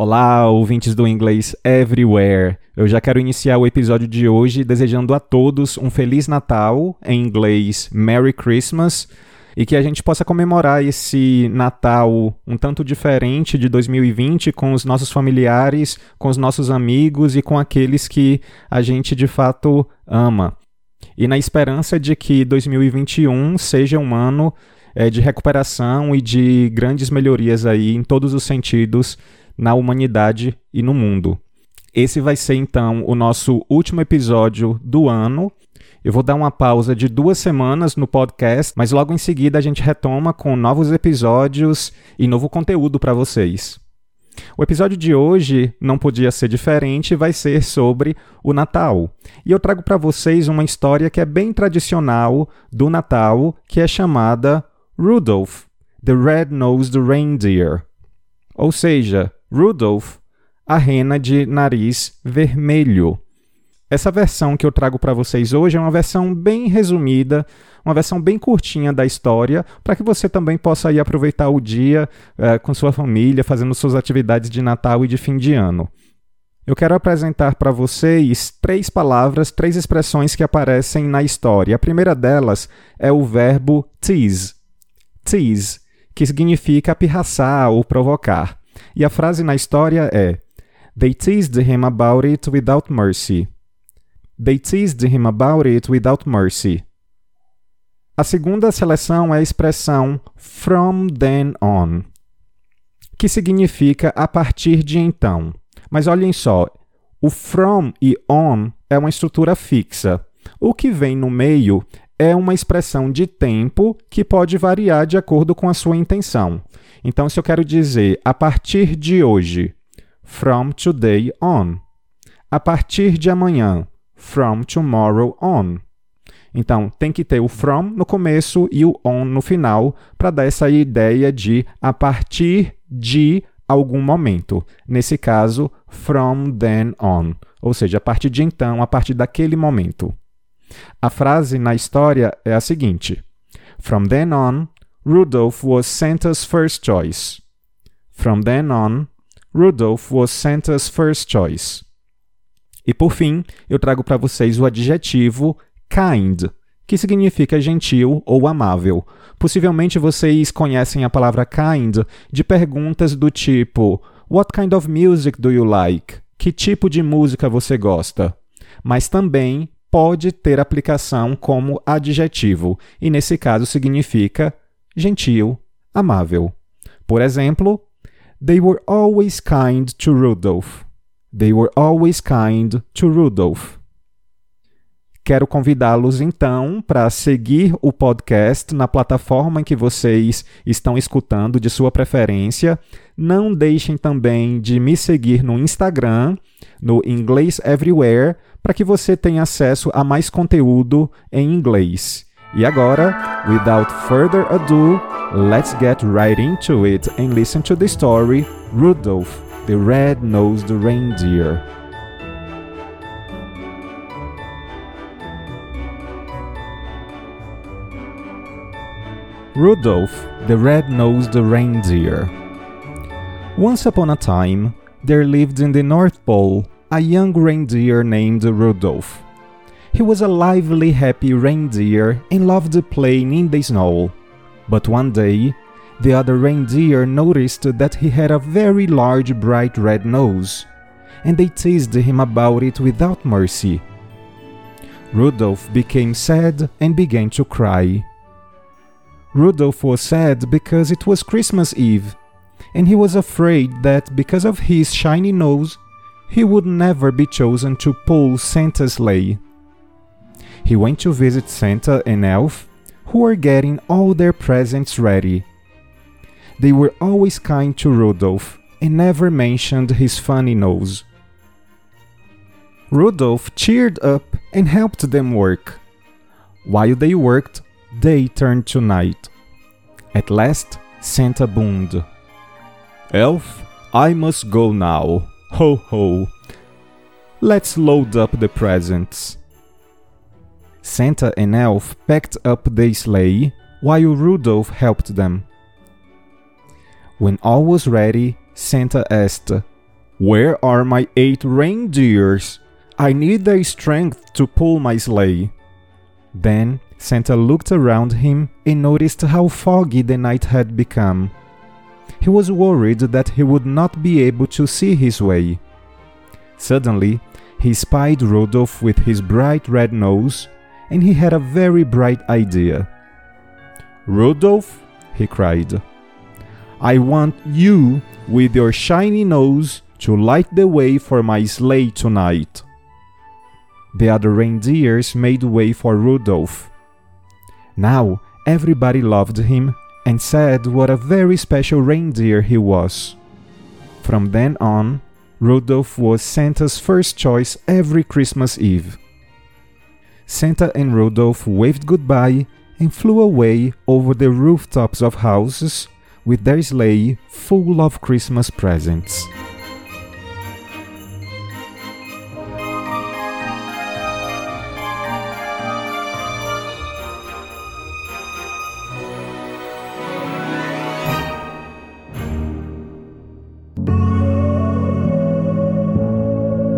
Olá, ouvintes do Inglês Everywhere. Eu já quero iniciar o episódio de hoje desejando a todos um feliz Natal, em inglês Merry Christmas, e que a gente possa comemorar esse Natal um tanto diferente de 2020 com os nossos familiares, com os nossos amigos e com aqueles que a gente de fato ama. E na esperança de que 2021 seja um ano é, de recuperação e de grandes melhorias aí em todos os sentidos na humanidade e no mundo. Esse vai ser então o nosso último episódio do ano. Eu vou dar uma pausa de duas semanas no podcast, mas logo em seguida a gente retoma com novos episódios e novo conteúdo para vocês. O episódio de hoje não podia ser diferente, vai ser sobre o Natal. E eu trago para vocês uma história que é bem tradicional do Natal, que é chamada Rudolph, the Red-Nosed Reindeer. Ou seja, Rudolph, a rena de nariz vermelho. Essa versão que eu trago para vocês hoje é uma versão bem resumida, uma versão bem curtinha da história, para que você também possa ir aproveitar o dia uh, com sua família, fazendo suas atividades de Natal e de fim de ano. Eu quero apresentar para vocês três palavras, três expressões que aparecem na história. A primeira delas é o verbo tease. Tease, que significa pirraçar ou provocar. E a frase na história é: They teased him about it without mercy. They teased him about it without mercy. A segunda seleção é a expressão from then on, que significa a partir de então. Mas olhem só, o from e on é uma estrutura fixa. O que vem no meio é uma expressão de tempo que pode variar de acordo com a sua intenção. Então, se eu quero dizer a partir de hoje, from today on. A partir de amanhã, from tomorrow on. Então, tem que ter o from no começo e o on no final para dar essa ideia de a partir de algum momento. Nesse caso, from then on. Ou seja, a partir de então, a partir daquele momento. A frase na história é a seguinte: From then on, Rudolph was Santa's first choice. From then on, Rudolph was Santa's first choice. E por fim, eu trago para vocês o adjetivo kind, que significa gentil ou amável. Possivelmente vocês conhecem a palavra kind de perguntas do tipo: What kind of music do you like? Que tipo de música você gosta? Mas também pode ter aplicação como adjetivo, e nesse caso significa gentil, amável. Por exemplo, They were always kind to Rudolph. They were always kind to Rudolph. Quero convidá-los então para seguir o podcast na plataforma em que vocês estão escutando de sua preferência. Não deixem também de me seguir no Instagram, no Inglês Everywhere, para que você tenha acesso a mais conteúdo em inglês. E agora, without further ado, let's get right into it and listen to the story Rudolph, the Red-Nosed Reindeer. Rudolph, the Red-Nosed Reindeer. Once upon a time, there lived in the North Pole a young reindeer named Rudolph. He was a lively, happy reindeer and loved playing in the snow. But one day, the other reindeer noticed that he had a very large, bright red nose, and they teased him about it without mercy. Rudolph became sad and began to cry. Rudolph was sad because it was Christmas Eve, and he was afraid that because of his shiny nose, he would never be chosen to pull Santa's sleigh. He went to visit Santa and Elf, who were getting all their presents ready. They were always kind to Rudolf and never mentioned his funny nose. Rudolf cheered up and helped them work. While they worked, day turned to night. At last, Santa boomed. Elf, I must go now. Ho ho. Let's load up the presents. Santa and Elf packed up the sleigh while Rudolph helped them. When all was ready, Santa asked, Where are my eight reindeers? I need their strength to pull my sleigh. Then Santa looked around him and noticed how foggy the night had become. He was worried that he would not be able to see his way. Suddenly, he spied Rudolph with his bright red nose, and he had a very bright idea. Rudolph, he cried, I want you, with your shiny nose, to light the way for my sleigh tonight. The other reindeers made way for Rudolph. Now everybody loved him and said what a very special reindeer he was. From then on, Rudolph was Santa's first choice every Christmas Eve. Santa and Rudolph waved goodbye and flew away over the rooftops of houses with their sleigh full of Christmas presents.